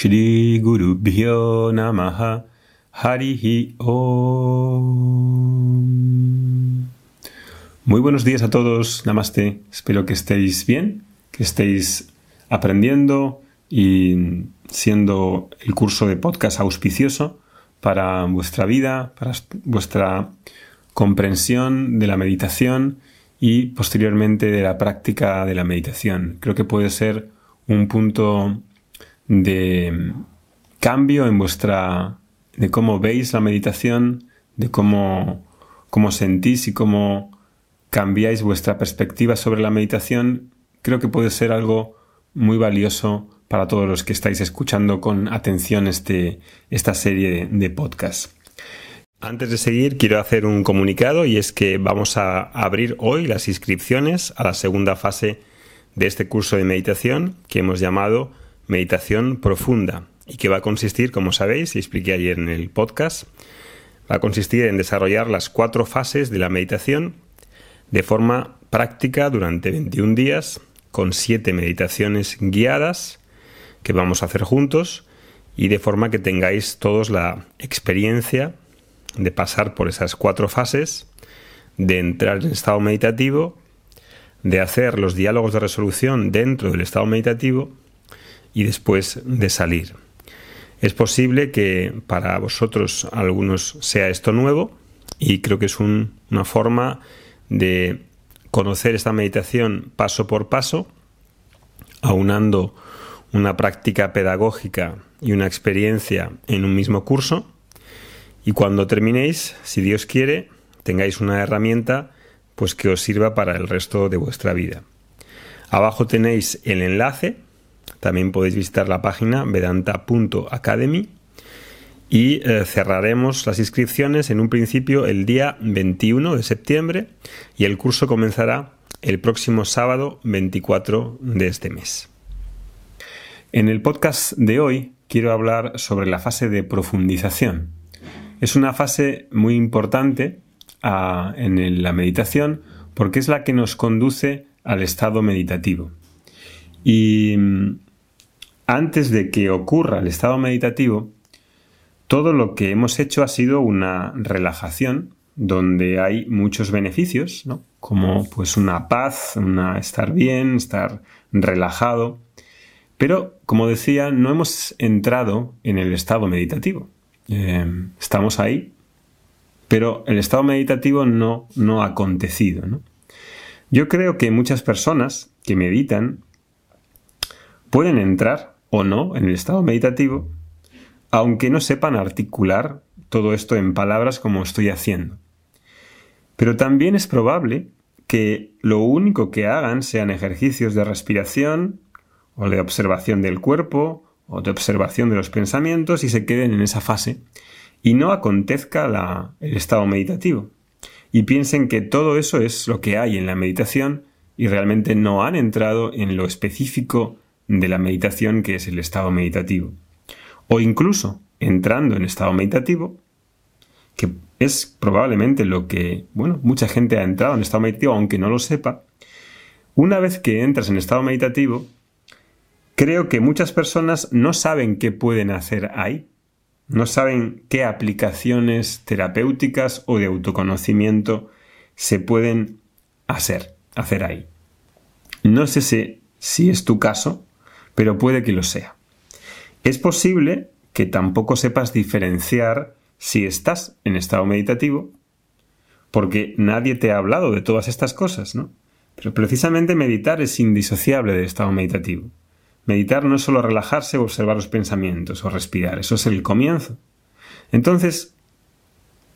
Shri Guru Bhyo Namaha Harihi Om. Muy buenos días a todos, Namaste. Espero que estéis bien, que estéis aprendiendo y siendo el curso de podcast auspicioso para vuestra vida, para vuestra comprensión de la meditación y posteriormente de la práctica de la meditación. Creo que puede ser un punto de cambio en vuestra de cómo veis la meditación, de cómo, cómo sentís y cómo cambiáis vuestra perspectiva sobre la meditación, creo que puede ser algo muy valioso para todos los que estáis escuchando con atención este, esta serie de, de podcasts. Antes de seguir, quiero hacer un comunicado y es que vamos a abrir hoy las inscripciones a la segunda fase de este curso de meditación que hemos llamado Meditación Profunda y que va a consistir, como sabéis, y expliqué ayer en el podcast, va a consistir en desarrollar las cuatro fases de la meditación de forma práctica durante 21 días con siete meditaciones guiadas que vamos a hacer juntos y de forma que tengáis todos la experiencia de pasar por esas cuatro fases, de entrar en estado meditativo, de hacer los diálogos de resolución dentro del estado meditativo y después de salir. Es posible que para vosotros algunos sea esto nuevo y creo que es una forma de conocer esta meditación paso por paso, aunando una práctica pedagógica y una experiencia en un mismo curso y cuando terminéis, si Dios quiere, tengáis una herramienta pues que os sirva para el resto de vuestra vida. Abajo tenéis el enlace, también podéis visitar la página vedanta.academy y eh, cerraremos las inscripciones en un principio el día 21 de septiembre y el curso comenzará el próximo sábado 24 de este mes. En el podcast de hoy quiero hablar sobre la fase de profundización. Es una fase muy importante ah, en la meditación porque es la que nos conduce al estado meditativo. Y mm, antes de que ocurra el estado meditativo, todo lo que hemos hecho ha sido una relajación donde hay muchos beneficios, como pues una paz, una estar bien, estar relajado. Pero, como decía, no hemos entrado en el estado meditativo. Eh, estamos ahí, pero el estado meditativo no, no ha acontecido. Yo creo que muchas personas que meditan pueden entrar o no en el estado meditativo, aunque no sepan articular todo esto en palabras como estoy haciendo. Pero también es probable que lo único que hagan sean ejercicios de respiración o de observación del cuerpo o de observación de los pensamientos y se queden en esa fase y no acontezca el estado meditativo. Y piensen que todo eso es lo que hay en la meditación y realmente no han entrado en lo específico de la meditación que es el estado meditativo. O incluso entrando en estado meditativo, que es probablemente lo que, bueno, mucha gente ha entrado en estado meditativo aunque no lo sepa, una vez que entras en estado meditativo, Creo que muchas personas no saben qué pueden hacer ahí, no saben qué aplicaciones terapéuticas o de autoconocimiento se pueden hacer, hacer ahí. No sé si, si es tu caso, pero puede que lo sea. Es posible que tampoco sepas diferenciar si estás en estado meditativo, porque nadie te ha hablado de todas estas cosas, ¿no? Pero precisamente meditar es indisociable del estado meditativo. Meditar no es solo relajarse o observar los pensamientos o respirar, eso es el comienzo. Entonces,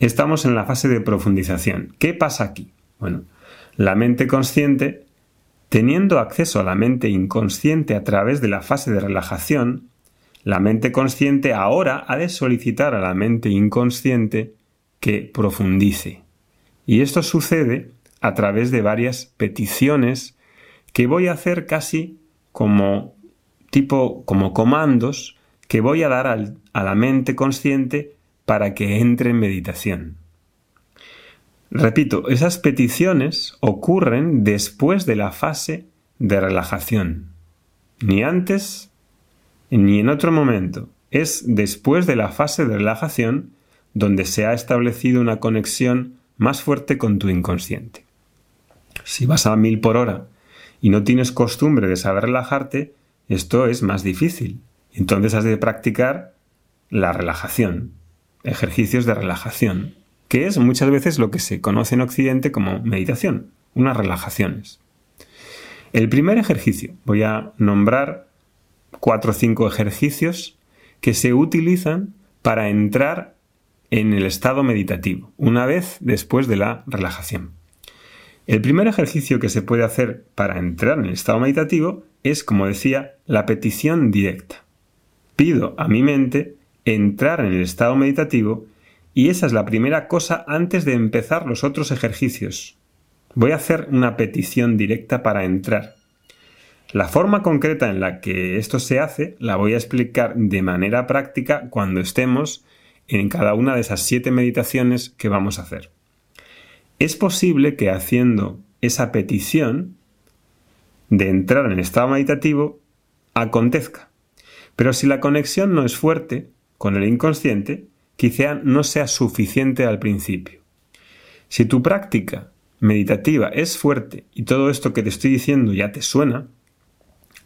estamos en la fase de profundización. ¿Qué pasa aquí? Bueno, la mente consciente, teniendo acceso a la mente inconsciente a través de la fase de relajación, La mente consciente ahora ha de solicitar a la mente inconsciente que profundice. Y esto sucede a través de varias peticiones que voy a hacer casi como tipo, como comandos que voy a dar a la mente consciente para que entre en meditación. Repito, esas peticiones ocurren después de la fase de relajación. Ni antes ni en otro momento. Es después de la fase de relajación donde se ha establecido una conexión más fuerte con tu inconsciente. Si vas a mil por hora y no tienes costumbre de saber relajarte, esto es más difícil. Entonces has de practicar la relajación, ejercicios de relajación, que es muchas veces lo que se conoce en Occidente como meditación, unas relajaciones. El primer ejercicio, voy a nombrar cuatro o cinco ejercicios que se utilizan para entrar en el estado meditativo, una vez después de la relajación. El primer ejercicio que se puede hacer para entrar en el estado meditativo es, como decía, la petición directa. Pido a mi mente entrar en el estado meditativo y esa es la primera cosa antes de empezar los otros ejercicios. Voy a hacer una petición directa para entrar. La forma concreta en la que esto se hace la voy a explicar de manera práctica cuando estemos en cada una de esas siete meditaciones que vamos a hacer. Es posible que haciendo esa petición de entrar en el estado meditativo acontezca, pero si la conexión no es fuerte con el inconsciente, quizá no sea suficiente al principio. Si tu práctica meditativa es fuerte y todo esto que te estoy diciendo ya te suena,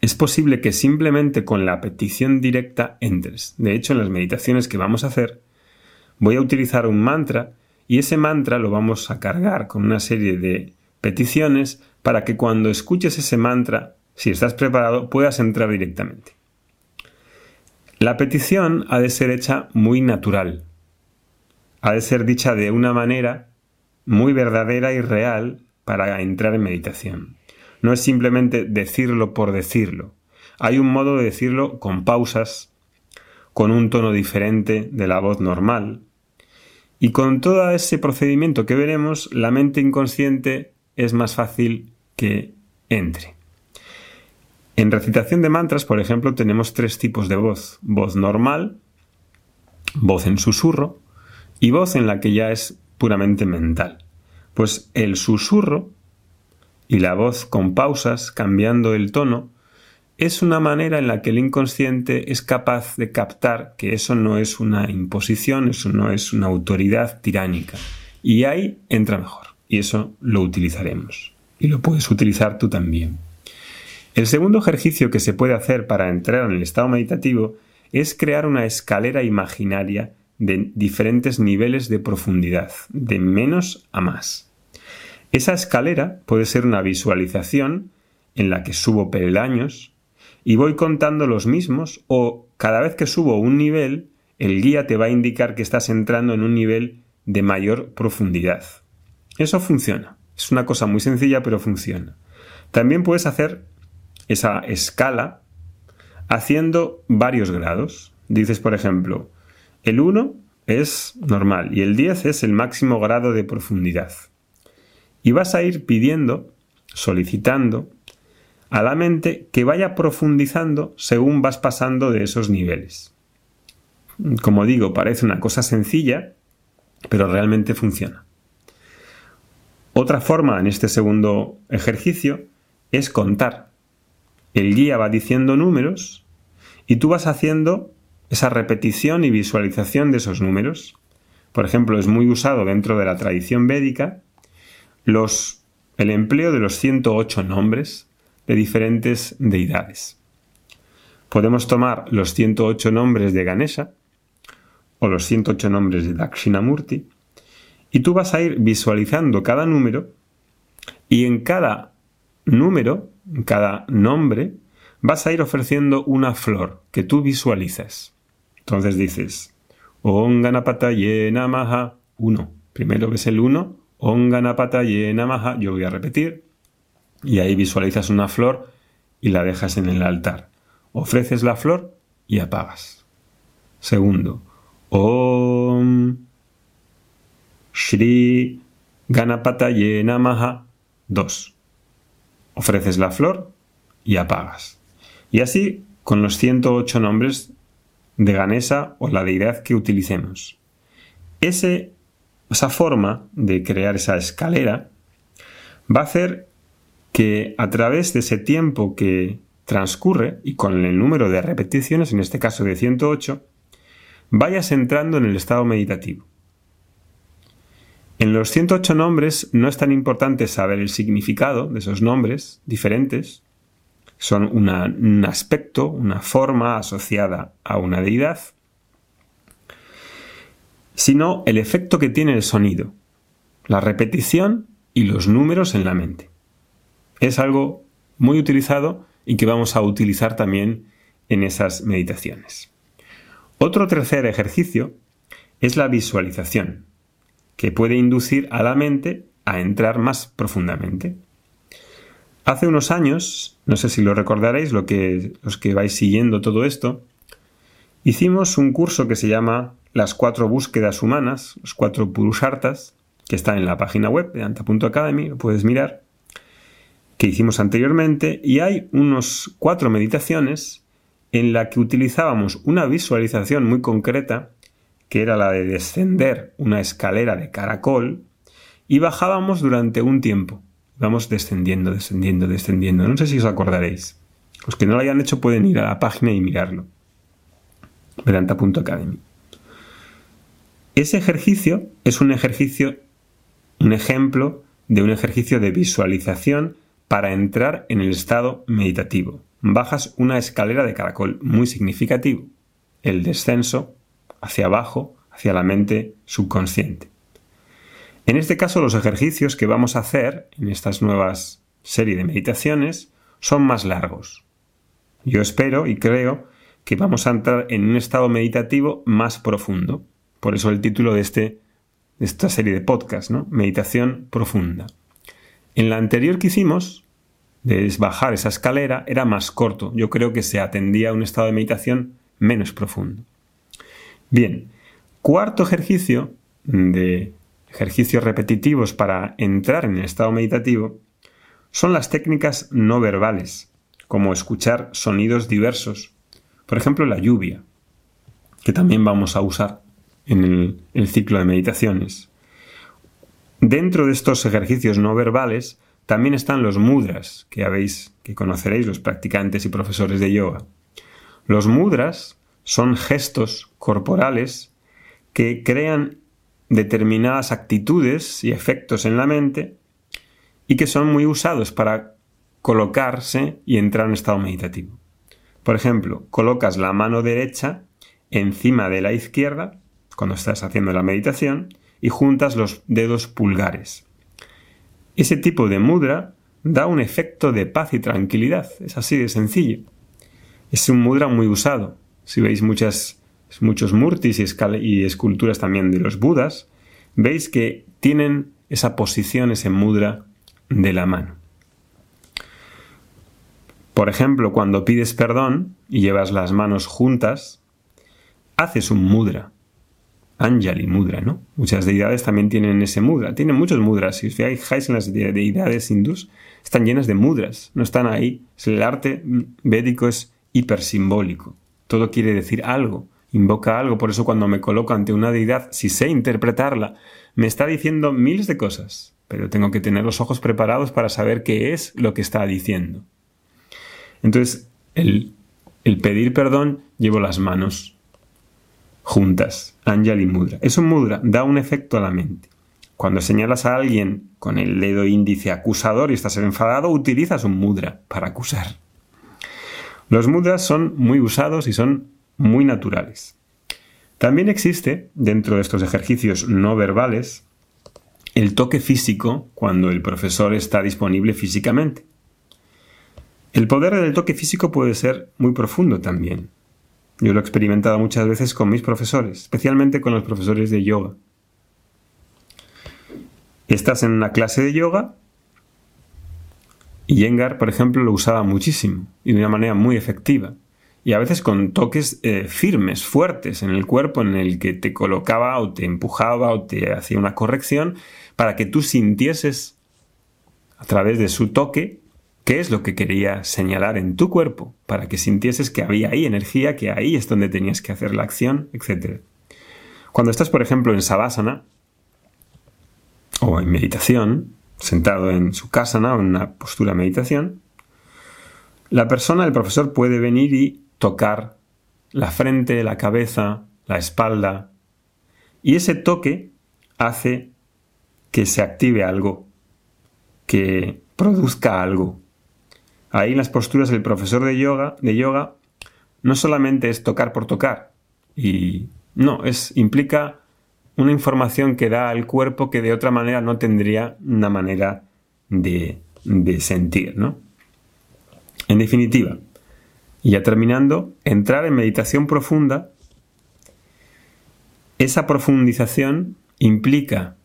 es posible que simplemente con la petición directa entres. De hecho, en las meditaciones que vamos a hacer, voy a utilizar un mantra y ese mantra lo vamos a cargar con una serie de peticiones para que cuando escuches ese mantra, si estás preparado, puedas entrar directamente. La petición ha de ser hecha muy natural. Ha de ser dicha de una manera muy verdadera y real para entrar en meditación. No es simplemente decirlo por decirlo. Hay un modo de decirlo con pausas, con un tono diferente de la voz normal. Y con todo ese procedimiento que veremos, la mente inconsciente es más fácil que entre. En recitación de mantras, por ejemplo, tenemos tres tipos de voz. Voz normal, voz en susurro y voz en la que ya es puramente mental. Pues el susurro y la voz con pausas, cambiando el tono, es una manera en la que el inconsciente es capaz de captar que eso no es una imposición, eso no es una autoridad tiránica. Y ahí entra mejor. Y eso lo utilizaremos. Y lo puedes utilizar tú también. El segundo ejercicio que se puede hacer para entrar en el estado meditativo es crear una escalera imaginaria de diferentes niveles de profundidad, de menos a más. Esa escalera puede ser una visualización en la que subo peldaños y voy contando los mismos o cada vez que subo un nivel, el guía te va a indicar que estás entrando en un nivel de mayor profundidad. Eso funciona. Es una cosa muy sencilla, pero funciona. También puedes hacer esa escala haciendo varios grados. Dices, por ejemplo, el 1 es normal y el 10 es el máximo grado de profundidad. Y vas a ir pidiendo, solicitando a la mente que vaya profundizando según vas pasando de esos niveles. Como digo, parece una cosa sencilla, pero realmente funciona. Otra forma en este segundo ejercicio es contar. El guía va diciendo números y tú vas haciendo esa repetición y visualización de esos números. Por ejemplo, es muy usado dentro de la tradición védica el empleo de los 108 nombres de diferentes deidades. Podemos tomar los 108 nombres de Ganesha o los 108 nombres de Dakshinamurti y tú vas a ir visualizando cada número y en cada número, cada nombre, vas a ir ofreciendo una flor que tú visualizas. Entonces dices, Om Ganapataye Namaha 1. Primero ves el 1 Onganapataye Namaha, yo voy a repetir, y ahí visualizas una flor y la dejas en el altar. Ofreces la flor y apagas. Segundo, Om Shri Ganapataye Namaha 2. Ofreces la flor y apagas. Y así con los 108 nombres de Ganesa o la deidad que utilicemos. Ese, esa forma de crear esa escalera va a hacer que a través de ese tiempo que transcurre y con el número de repeticiones, en este caso de 108, vayas entrando en el estado meditativo. En los 108 nombres no es tan importante saber el significado de esos nombres diferentes, son un aspecto, una forma asociada a una deidad, sino el efecto que tiene el sonido, la repetición y los números en la mente. Es algo muy utilizado y que vamos a utilizar también en esas meditaciones. Otro tercer ejercicio es la visualización, que puede inducir a la mente a entrar más profundamente. Hace unos años, no sé si lo recordaréis, lo que, los que vais siguiendo todo esto, hicimos un curso que se llama Las cuatro búsquedas humanas, los cuatro purushartas, que está en la página web de anta.academy, lo puedes mirar, que hicimos anteriormente, y hay unos cuatro meditaciones en la que utilizábamos una visualización muy concreta, que era la de descender una escalera de caracol, y bajábamos durante un tiempo. Vamos descendiendo, descendiendo, descendiendo. No sé si os acordaréis. Los que no lo hayan hecho pueden ir a la página y mirarlo. Vedanta.academy. Ese ejercicio es un ejercicio, un ejemplo de un ejercicio de visualización para entrar en el estado meditativo bajas una escalera de caracol muy significativo, el descenso hacia abajo, hacia la mente subconsciente. En este caso, los ejercicios que vamos a hacer en estas nuevas serie de meditaciones son más largos. Yo espero y creo que vamos a entrar en un estado meditativo más profundo. Por eso el título de, este, de esta serie de podcast, ¿no? Meditación profunda. En la anterior que hicimos, de bajar esa escalera era más corto. Yo creo que se atendía a un estado de meditación menos profundo. Bien, cuarto ejercicio de ejercicios repetitivos para entrar en el estado meditativo son las técnicas no verbales, como escuchar sonidos diversos, por ejemplo la lluvia, que también vamos a usar en el, ciclo de meditaciones. Dentro de estos ejercicios no verbales también están los mudras, que habéis, que conoceréis los practicantes y profesores de yoga. Los mudras son gestos corporales que crean determinadas actitudes y efectos en la mente y que son muy usados para colocarse y entrar en estado meditativo. Por ejemplo, colocas la mano derecha encima de la izquierda cuando estás haciendo la meditación y juntas los dedos pulgares. Ese tipo de mudra da un efecto de paz y tranquilidad, es así de sencillo. Es un mudra muy usado. Si veis muchas, muchos murtis y, esculturas también de los budas, veis que tienen esa posición, ese mudra de la mano. Por ejemplo, cuando pides perdón y llevas las manos juntas, haces un mudra. Anjali Mudra, ¿no? Muchas deidades también tienen ese mudra. Tienen muchos mudras. Si os fijáis en las deidades hindús, están llenas de mudras. No están ahí. El arte védico es hipersimbólico. Todo quiere decir algo. Invoca algo. Por eso cuando me coloco ante una deidad, si sé interpretarla, me está diciendo miles de cosas. Pero tengo que tener los ojos preparados para saber qué es lo que está diciendo. Entonces, el, el pedir perdón, llevo las manos juntas, Anjali Mudra. Es un mudra, da un efecto a la mente. Cuando señalas a alguien con el dedo índice acusador y estás enfadado, utilizas un mudra para acusar. Los mudras son muy usados y son muy naturales. También existe, dentro de estos ejercicios no verbales, el toque físico cuando el profesor está disponible físicamente. El poder del toque físico puede ser muy profundo también. Yo lo he experimentado muchas veces con mis profesores, especialmente con los profesores de yoga. Estás en una clase de yoga y Yengar, por ejemplo, lo usaba muchísimo y de una manera muy efectiva. y a veces con toques eh, firmes, fuertes en el cuerpo en el que te colocaba o te empujaba o te hacía una corrección para que tú sintieses a través de su toque qué es lo que quería señalar en tu cuerpo, para que sintieses que había ahí energía, que ahí es donde tenías que hacer la acción, etc. Cuando estás, por ejemplo, en Savasana o en meditación, sentado en su kasana o en una postura de meditación, la persona, el profesor, puede venir y tocar la frente, la cabeza, la espalda, y ese toque hace que se active algo, que produzca algo. Ahí en las posturas del profesor de yoga, de yoga no solamente es tocar por tocar, y no, es implica una información que da al cuerpo que de otra manera no tendría una manera de, de sentir, ¿no? En definitiva, y ya terminando, entrar en meditación profunda, esa profundización implica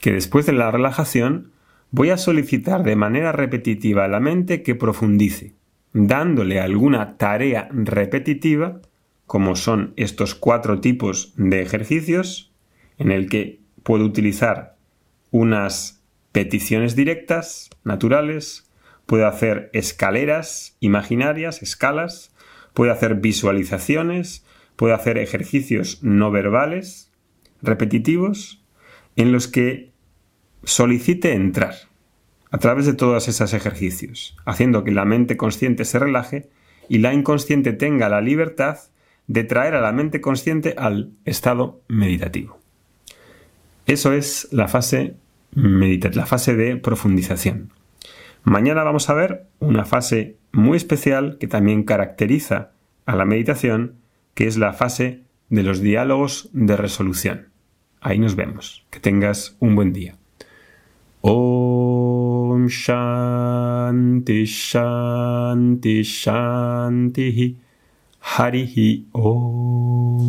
que después de la relajación voy a solicitar de manera repetitiva a la mente que profundice, dándole alguna tarea repetitiva, como son estos cuatro tipos de ejercicios, en el que puedo utilizar unas peticiones directas, naturales, puede hacer escaleras imaginarias, escalas, puede hacer visualizaciones, puede hacer ejercicios no verbales, repetitivos, en los que solicite entrar a través de todos esos ejercicios, haciendo que la mente consciente se relaje y la inconsciente tenga la libertad de traer a la mente consciente al estado meditativo. Eso es la fase, la fase de profundización. Mañana vamos a ver una fase muy especial que también caracteriza a la meditación, que es la fase de los diálogos de resolución. Ahí nos vemos. Que tengas un buen día. Om Shanti Shanti Shanti Harihi Om